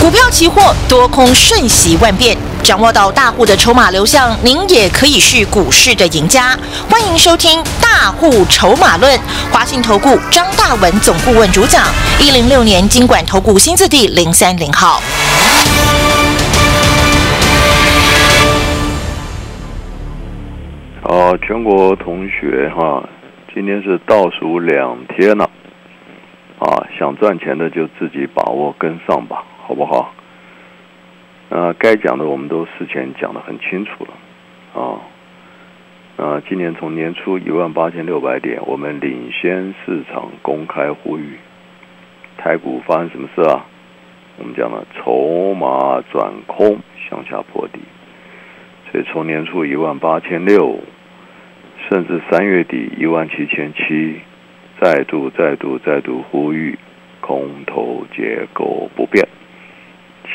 股票期货多空瞬息万变，掌握到大户的筹码流向，您也可以是股市的赢家。欢迎收听《大户筹码论》，华信投顾张大文总顾问主讲，一零六年经管投顾新字第零三零号。好，全国同学哈，今天是倒数两天了，啊，想赚钱的就自己把握跟上吧。好不好？呃，该讲的我们都事前讲的很清楚了，啊，呃，今年从年初一万八千六百点，我们领先市场公开呼吁，台股发生什么事啊？我们讲了筹码转空，向下破底，所以从年初一万八千六，甚至三月底一万七千七，再度、再度、再度呼吁，空头结构不变。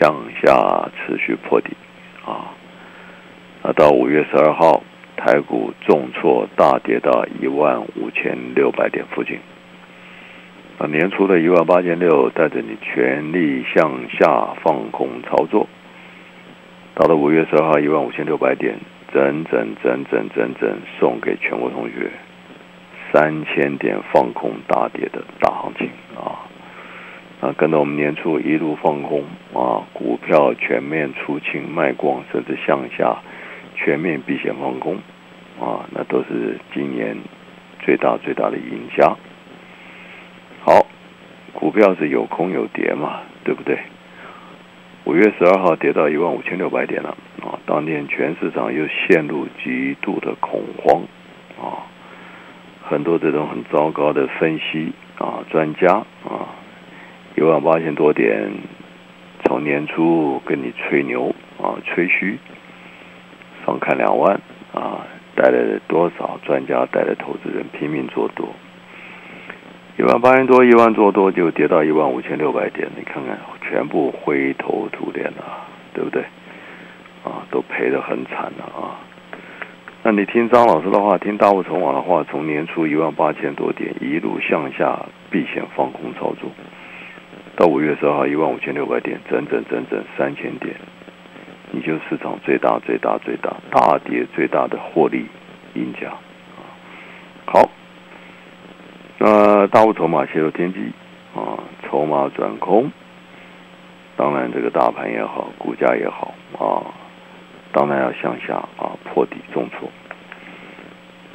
向下持续破底，啊，那到五月十二号，台股重挫大跌到一万五千六百点附近，啊，年初的一万八千六带着你全力向下放空操作，到了五月十二号一万五千六百点，整整整整整整送给全国同学三千点放空大跌的大行情。啊。啊，跟着我们年初一路放空啊，股票全面出清卖光，甚至向下全面避险放空啊，那都是今年最大最大的赢家。好，股票是有空有跌嘛，对不对？五月十二号跌到一万五千六百点了啊，当天全市场又陷入极度的恐慌啊，很多这种很糟糕的分析啊，专家啊。一万八千多点，从年初跟你吹牛啊，吹嘘，上看两万啊，带来多少专家带来投资人拼命做多，一万八千多，一万做多就跌到一万五千六百点，你看看，全部灰头土脸了，对不对？啊，都赔得很惨了啊！那你听张老师的话，听大物筹网的话，从年初一万八千多点一路向下避险放空操作。到五月十二号一万五千六百点，整整整整三千点，你就市场最大最大最大大跌最大的获利赢家好，那大户筹码泄露天机啊，筹码转空，当然这个大盘也好，股价也好啊，当然要向下啊破底重挫。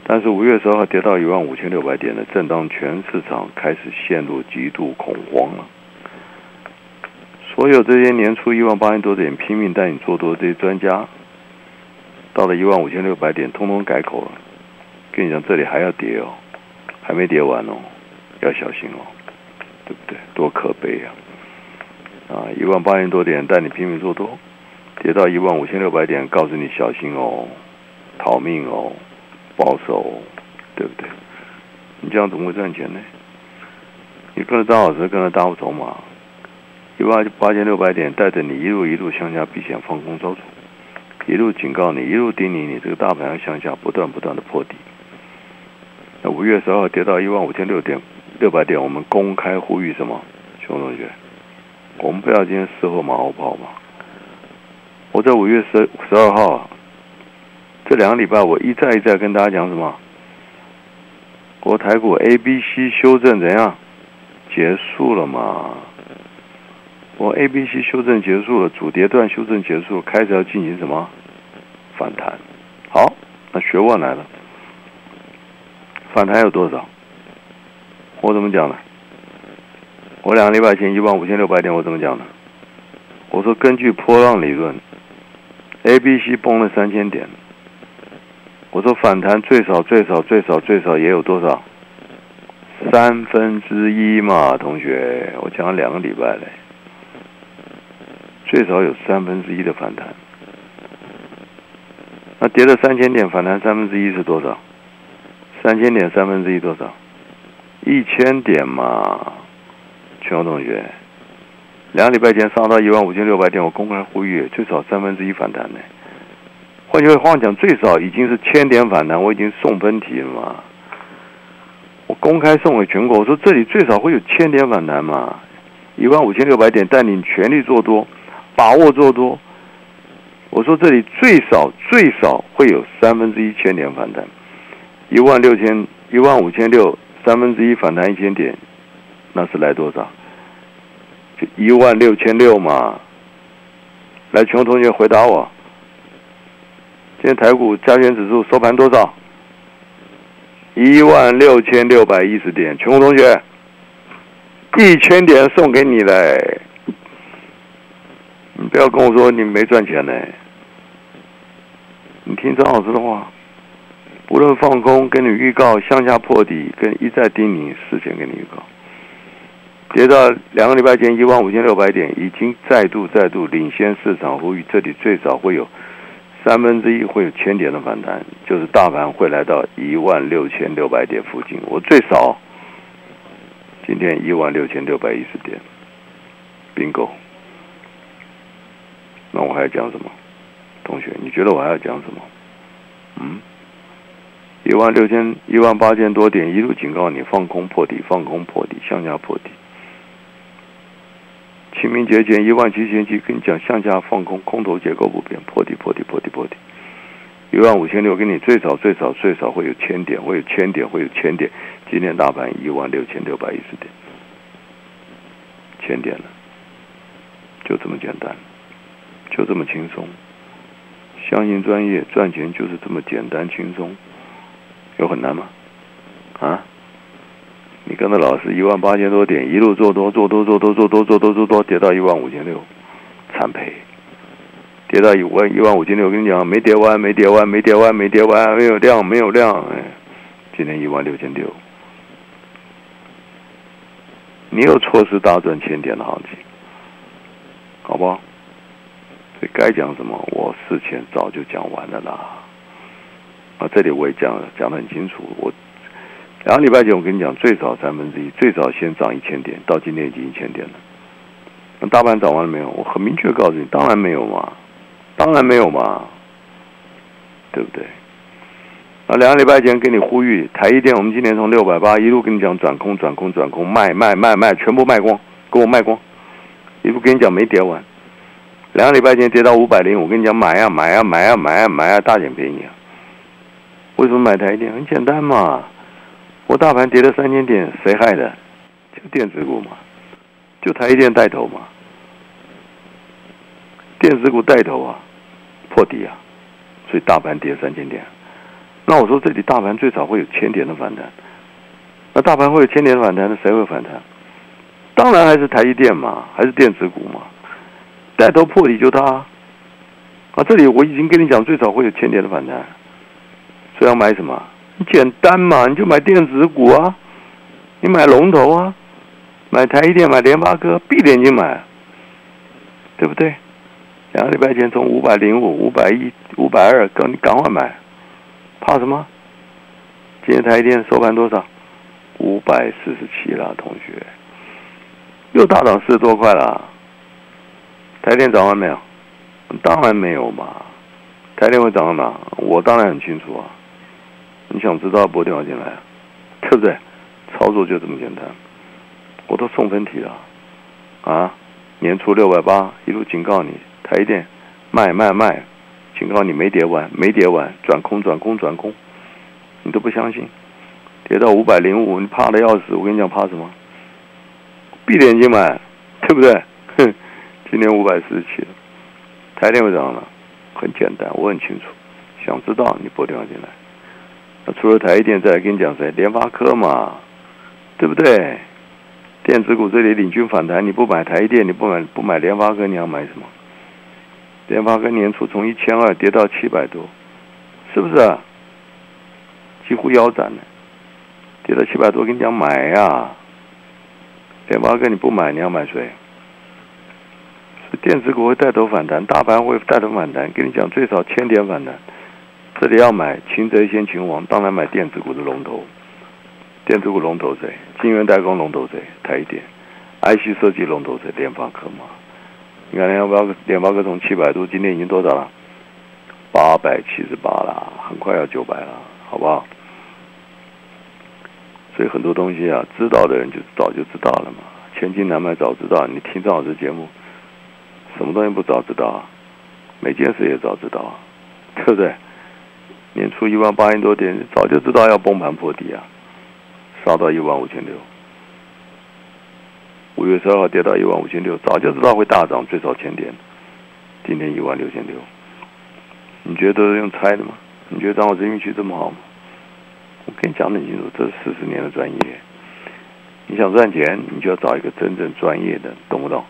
但是五月十二号跌到一万五千六百点的正当全市场开始陷入极度恐慌了。所有这些年初一万八千多点拼命带你做多这些专家，到了一万五千六百点，通通改口了。跟你讲，这里还要跌哦，还没跌完哦，要小心哦，对不对？多可悲呀！啊，一万八千多点带你拼命做多，跌到一万五千六百点，告诉你小心哦，逃命哦，保守，对不对？你这样怎么会赚钱呢？你跟着张老师，跟着大户筹码。一万八千六百点，带着你一路一路向下避险放空操作，一路警告你，一路叮咛你，这个大盘要向下不断不断的破底。那五月十二号跌到一万五千六点六百点，我们公开呼吁什么？熊同学，我们不要今天事后马后炮嘛。我在五月十十二号这两个礼拜，我一再一再跟大家讲什么？国台股 A、B、C 修正怎样？结束了嘛？我 A、B、C 修正结束了，主跌段修正结束，开始要进行什么反弹？好，那学问来了，反弹有多少？我怎么讲的？我两个礼拜前一万五千六百点，我怎么讲的？我说根据波浪理论，A、B、C 崩了三千点，我说反弹最少最少最少最少也有多少？三分之一嘛，同学，我讲了两个礼拜嘞。最少有三分之一的反弹，那跌了三千点，反弹三分之一是多少？三千点三分之一多少？一千点嘛，全国同学，两礼拜前上到一万五千六百点，我公开呼吁最少三分之一反弹呢。换句话讲，最少已经是千点反弹，我已经送分题了嘛。我公开送给全国，我说这里最少会有千点反弹嘛，一万五千六百点带领全力做多。把握做多。我说这里最少最少会有三分之一千点反弹，一万六千一万五千六三分之一反弹一千点，那是来多少？就一万六千六嘛。来，全同学回答我，今天台股加权指数收盘多少？一万六千六百一十点，全国同学，一千点送给你嘞。你不要跟我说你没赚钱呢。你听张老师的话，不论放空，跟你预告向下破底，跟一再叮咛，事先跟你预告，跌到两个礼拜前一万五千六百点，已经再度再度领先市场，呼吁这里最少会有三分之一会有千点的反弹，就是大盘会来到一万六千六百点附近。我最少今天一万六千六百一十点，bingo。那我还要讲什么？同学，你觉得我还要讲什么？嗯，一万六千、一万八千多点，一路警告你放空破底，放空破底，向下破底。清明节前一万七千七，跟你讲向下放空，空头结构不变，破底破底破底破底。一万五千六，给你最少最少最少会有千点，会有千点，会有千点。今天大盘一万六千六百一十点，千点了，就这么简单。就这么轻松，相信专业赚钱就是这么简单轻松，有很难吗？啊？你跟着老师一万八千多点一路做多做多做多做多做多做多跌到一万五千六，惨赔，跌到一万一万五千六，我跟你讲没跌完没跌完没跌完没跌完没有量没有量哎，今天一万六千六，你有错失大赚千点的行情，好不好？所以该讲什么，我事前早就讲完了啦。啊，这里我也讲讲的很清楚。我两个礼拜前我跟你讲，最少三分之一，最少先涨一千点，到今天已经一千点了。那大盘涨完了没有？我很明确告诉你，当然没有嘛，当然没有嘛，对不对？啊，两个礼拜前跟你呼吁，台一电我们今年从六百八一路跟你讲转空转空转空卖卖卖卖，全部卖光，给我卖光，一路跟你讲没跌完。两个礼拜前跌到五百零，我跟你讲买呀买呀买呀买呀买呀，大捡便宜！为什么买台电？很简单嘛，我大盘跌了三千点，谁害的？就电子股嘛，就台电带头嘛，电子股带头啊，破底啊，所以大盘跌三千点。那我说这里大盘最少会有千点的反弹，那大盘会有千点的反弹，那谁会反弹？当然还是台积电嘛，还是电子股嘛。带头破底就它，啊！这里我已经跟你讲，最少会有千点的反弹，所以要买什么？很简单嘛，你就买电子股啊，你买龙头啊，买台积电、买联发科，闭着眼睛买，对不对？两个礼拜前从五百零五、五百一、五百二，赶你赶快买，怕什么？今天台积电收盘多少？五百四十七了，同学，又大涨四十多块了。台电涨完没有？当然没有嘛！台电会涨到哪？我当然很清楚啊！你想知道拨电话进来，对不对？操作就这么简单。我都送分题了啊！年初六百八，一路警告你，台电卖卖卖，警告你没跌完，没跌完，转空转空转空，你都不相信，跌到五百零五，你怕的要死！我跟你讲，怕什么？闭着眼睛买，对不对？今年五百四十七，台电会涨了，很简单，我很清楚。想知道你拨电话进来。那除了台电，再来跟你讲谁？联发科嘛，对不对？电子股这里领军反弹，你不买台电，你不买不买联发科，你要买什么？联发科年初从一千二跌到七百多，是不是？啊？几乎腰斩了，跌到七百多，跟你讲买呀。联发科你不买，你要买谁？电子股会带头反弹，大盘会带头反弹。跟你讲，最少千点反弹。这里要买擒贼先擒王，当然买电子股的龙头。电子股龙头谁？晶圆代工龙头谁？台电。IC 设计龙头谁？联发科嘛。你看联发科，联发科从七百多，今天已经多少了？八百七十八了，很快要九百了，好不好？所以很多东西啊，知道的人就早就知道了嘛。千金难买早知道。你听张老师节目。什么东西不早知道啊？每件事也早知道啊，对不对？年初一万八千多点，早就知道要崩盘破底啊，杀到一万五千六。五月十二号跌到一万五千六，早就知道会大涨最少千点。今天一万六千六，你觉得都是用猜的吗？你觉得掌握运气这么好吗？我跟你讲很清楚，这是四十年的专业。你想赚钱，你就要找一个真正专业的，懂不懂？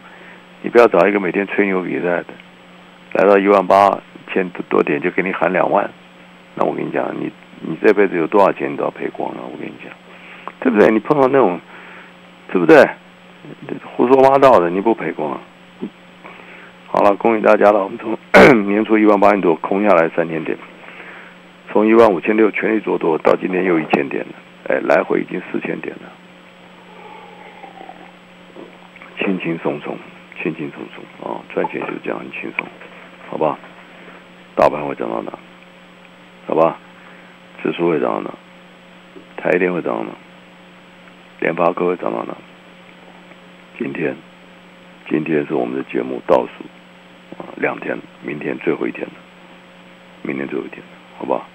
你不要找一个每天吹牛比赛的，来到一万八千多点就给你喊两万，那我跟你讲，你你这辈子有多少钱你都要赔光了。我跟你讲，对不对？你碰到那种，对不对？胡说八道的，你不赔光？好了，恭喜大家了，我们从 年初一万八千多空下来三千点，从一万五千六全力做多到今天又一千点了，哎，来回已经四千点了。轻轻松松，轻轻松松啊！赚钱就是这样很轻松，好吧？大盘会涨到哪？好吧？指数会涨到哪？台电会涨到哪？联发科会涨到哪？今天，今天是我们的节目倒数啊，两天，明天最后一天，明天最后一天，好吧？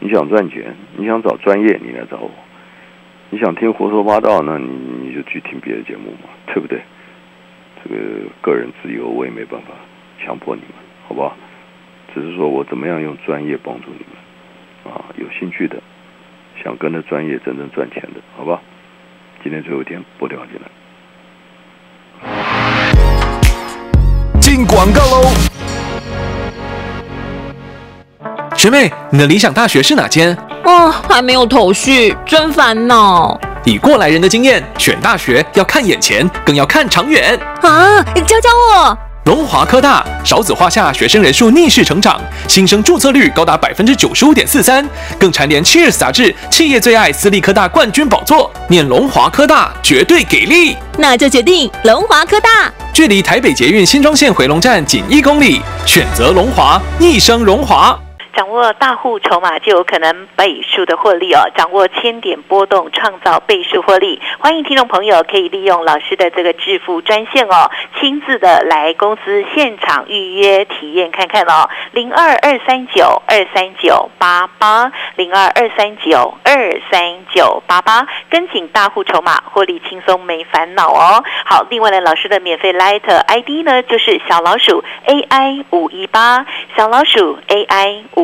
你想赚钱，你想找专业，你来找我；你想听胡说八道，那你你就去听别的节目嘛，对不对？这个个人自由，我也没办法强迫你们，好不好？只是说我怎么样用专业帮助你们啊？有兴趣的，想跟着专业真正赚钱的，好吧？今天最后一天，拨电话进来。进广告喽！学妹，你的理想大学是哪间？哦，还没有头绪，真烦恼。以过来人的经验，选大学要看眼前，更要看长远啊！教教我。龙华科大少子化下，学生人数逆势成长，新生注册率高达百分之九十五点四三，更蝉联《Cheers》杂志企业最爱私立科大冠军宝座。念龙华科大绝对给力，那就决定龙华科大。距离台北捷运新庄线回龙站仅一公里，选择龙华，一生荣华。掌握大户筹码就有可能倍数的获利哦！掌握千点波动，创造倍数获利。欢迎听众朋友可以利用老师的这个致富专线哦，亲自的来公司现场预约体验看看哦。零二二三九二三九八八，零二二三九二三九八八，跟紧大户筹码，获利轻松没烦恼哦。好，另外呢，老师的免费 Light ID 呢就是小老鼠 AI 五一八，小老鼠 AI 五。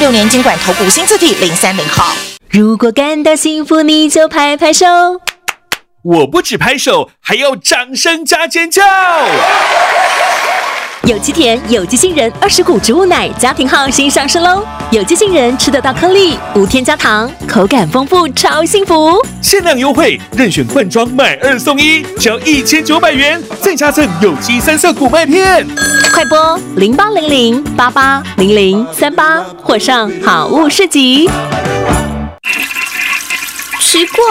六年经管投顾新字体零三零号。如果感到幸福，你就拍拍手。我不止拍手，还要掌声加尖叫。有机甜，有机杏仁，二十谷植物奶，家庭号新上市喽！有机杏仁吃得到颗粒，无添加糖，口感丰富，超幸福。限量优惠，任选罐装买二送一，只要一千九百元，再加赠有机三色谷麦片。快播零八零零八八零零三八，或上好物市集。奇怪，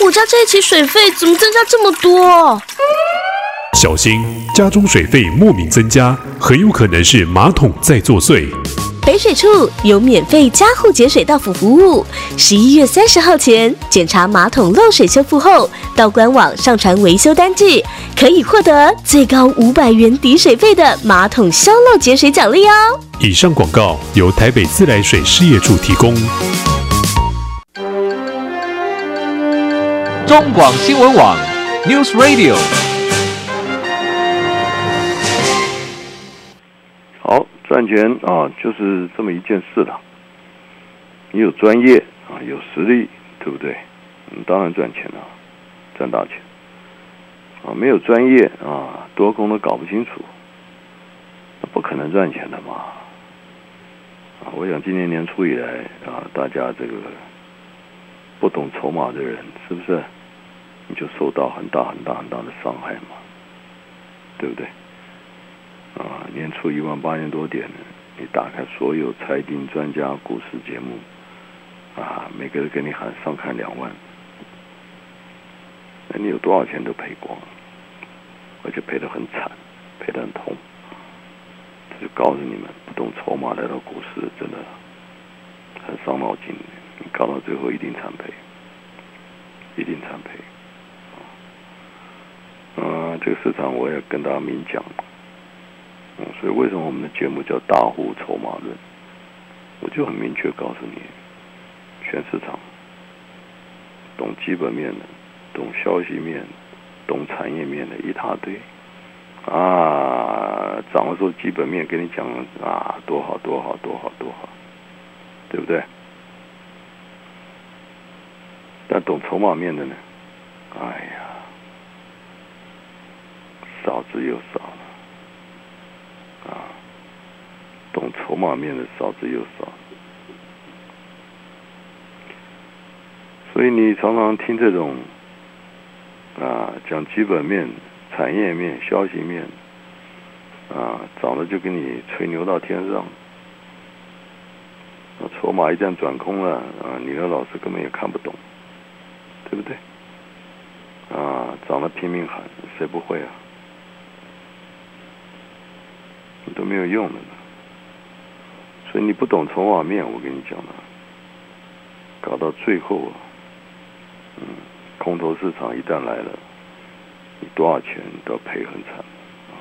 我家这一期水费怎么增加这么多？小心，家中水费莫名增加，很有可能是马桶在作祟。北水处有免费家户节水到府服务，十一月三十号前检查马桶漏水修复后，到官网上传维修单据，可以获得最高五百元抵水费的马桶消漏节水奖励哦。以上广告由台北自来水事业处提供。中广新闻网，News Radio。赚钱啊，就是这么一件事了。你有专业啊，有实力，对不对？你当然赚钱了，赚大钱。啊，没有专业啊，多空都搞不清楚，那不可能赚钱的嘛。啊，我想今年年初以来啊，大家这个不懂筹码的人，是不是？你就受到很大很大很大的伤害嘛，对不对？啊，年初一万八千多点，你打开所有财经专家股市节目，啊，每个人给你喊上看两万，那你有多少钱都赔光，而且赔得很惨，赔得很痛。这就告诉你们，不懂筹码来到股市真的很伤脑筋，你搞到最后一定惨赔，一定惨赔。啊，这个市场我也跟大家明讲。嗯，所以为什么我们的节目叫大户筹码论？我就很明确告诉你，全市场懂基本面的、懂消息面、懂产业面的一大堆啊，涨的时候基本面跟你讲啊，多好多好多好多好，对不对？但懂筹码面的呢？哎呀，少之又少了。啊，面的少之又少，所以你常常听这种啊讲基本面、产业面、消息面啊，涨了就给你吹牛到天上，那筹码一旦转空了啊，你的老师根本也看不懂，对不对？啊，涨了拼命喊，谁不会啊？都没有用的，所以你不懂筹码面，我跟你讲了，搞到最后啊，嗯，空头市场一旦来了，你多少钱都要赔很惨，啊，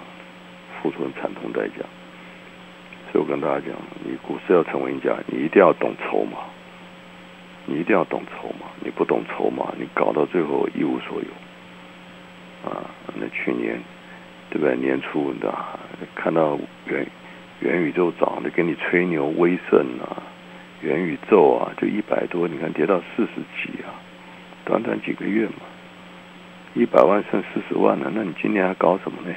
付出很惨痛代价。所以我跟大家讲，你股市要成为赢家，你一定要懂筹码，你一定要懂筹码，你不懂筹码，你搞到最后一无所有，啊，那去年。对不对？年初的看到原元宇宙涨的，给你吹牛，威盛啊，元宇宙啊，就一百多，你看跌到四十几啊，短短几个月嘛，一百万剩四十万了，那你今年还搞什么呢？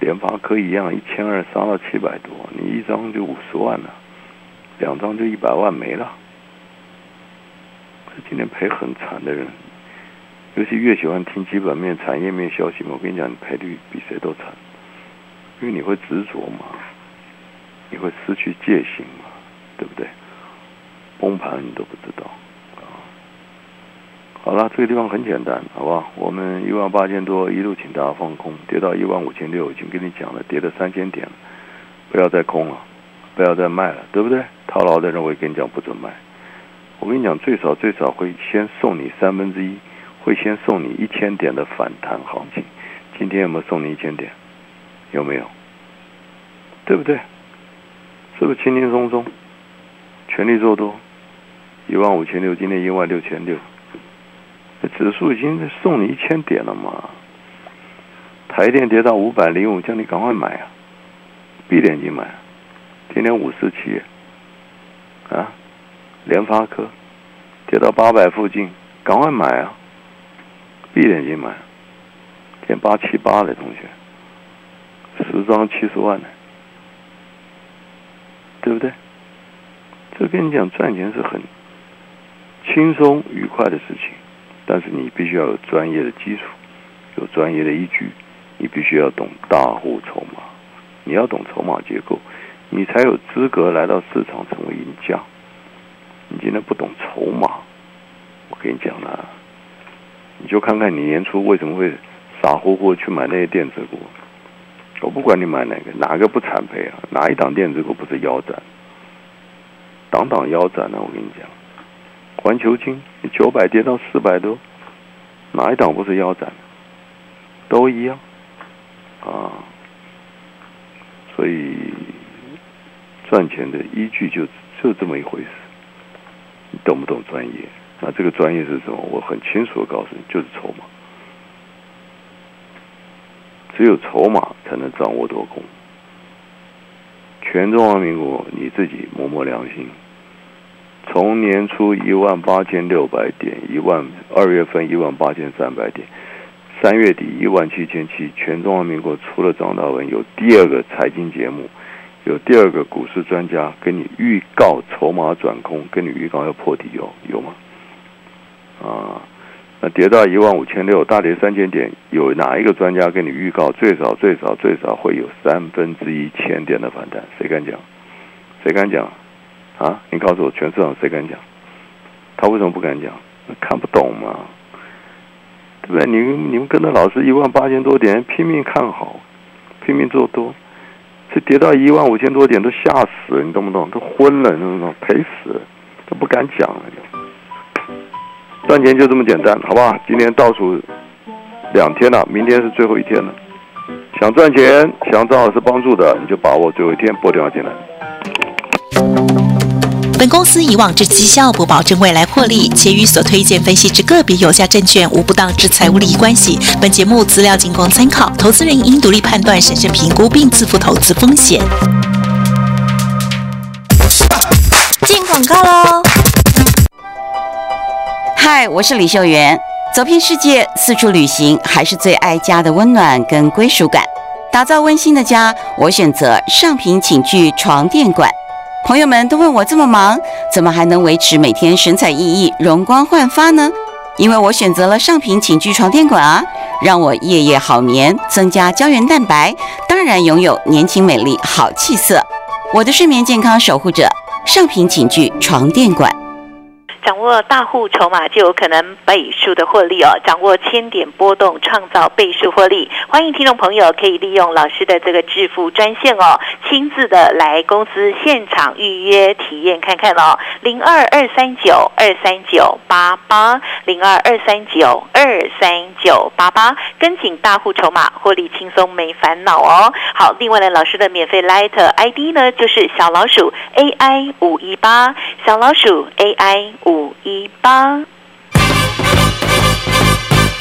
联发科一样，一千二杀到七百多，你一张就五十万了，两张就一百万没了，这今年赔很惨的人。尤其越喜欢听基本面、产业面消息嘛，我跟你讲，你赔率比谁都惨，因为你会执着嘛，你会失去戒心嘛，对不对？崩盘你都不知道啊。好了，这个地方很简单，好不好？我们一万八千多一路请大家放空，跌到一万五千六，已经跟你讲了，跌了三千点了，不要再空了，不要再卖了，对不对？套牢的人我也跟你讲不准卖，我跟你讲，最少最少会先送你三分之一。会先送你一千点的反弹行情，今天有没有送你一千点？有没有？对不对？是不是轻轻松松？全力做多，一万五千六，今天一万六千六，指数已经送你一千点了嘛？台电跌到五百零五，叫你赶快买啊！闭眼睛买，今天五四七啊，联发科跌到八百附近，赶快买啊！闭眼睛买，点八七八的同学，十张七十万呢，对不对？这跟你讲赚钱是很轻松愉快的事情，但是你必须要有专业的基础，有专业的依据，你必须要懂大户筹码，你要懂筹码结构，你才有资格来到市场成为赢家。你今天不懂筹码，我跟你讲了。你就看看你年初为什么会傻乎乎去买那些电子股？我不管你买哪个，哪个不惨赔啊？哪一档电子股不是腰斩？档档腰斩呢？我跟你讲，环球金九百跌到四百多，哪一档不是腰斩？都一样啊！所以赚钱的依据就就这么一回事，你懂不懂专业？那这个专业是什么？我很清楚的告诉你，就是筹码。只有筹码才能掌握多空。全中华民国，你自己摸摸良心。从年初一万八千六百点，一万二月份一万八千三百点，三月底一万七千七，全中华民国除了张大文，有第二个财经节目，有第二个股市专家跟你预告筹码转空，跟你预告要破底哦，有吗？啊跌到一万五千六，大跌三千点，有哪一个专家跟你预告最少最少最少会有三分之一千点的反弹？谁敢讲？谁敢讲？啊，你告诉我，全市场谁敢讲？他为什么不敢讲？看不懂嘛？对不对？你你们跟着老师一万八千多点拼命看好，拼命做多，这跌到一万五千多点都吓死了，你懂不懂？都昏了，你懂不懂？赔死了，都不敢讲了。赚钱就这么简单，好不好？今天倒数两天了，明天是最后一天了。想赚钱，想找老师帮助的，你就把握最后一天拨电话进来。本公司以往之绩效不保证未来获利，且与所推荐分析之个别有价证券无不当之财务利益关系。本节目资料仅供参考，投资人应独立判断、审慎评估并自负投资风险。进广告喽！嗨，我是李秀媛。走遍世界，四处旅行，还是最爱家的温暖跟归属感。打造温馨的家，我选择上品寝具床垫馆。朋友们都问我这么忙，怎么还能维持每天神采奕奕、容光焕发呢？因为我选择了上品寝具床垫馆啊，让我夜夜好眠，增加胶原蛋白，当然拥有年轻美丽好气色。我的睡眠健康守护者，上品寝具床垫馆。掌握大户筹码就有可能倍数的获利哦，掌握千点波动创造倍数获利。欢迎听众朋友可以利用老师的这个致富专线哦，亲自的来公司现场预约体验看看哦，零二二三九二三九八八零二二三九二三九八八，跟紧大户筹码获利轻松没烦恼哦。好，另外呢，老师的免费 Light ID 呢就是小老鼠 AI 五一八，小老鼠 AI 五。五一八。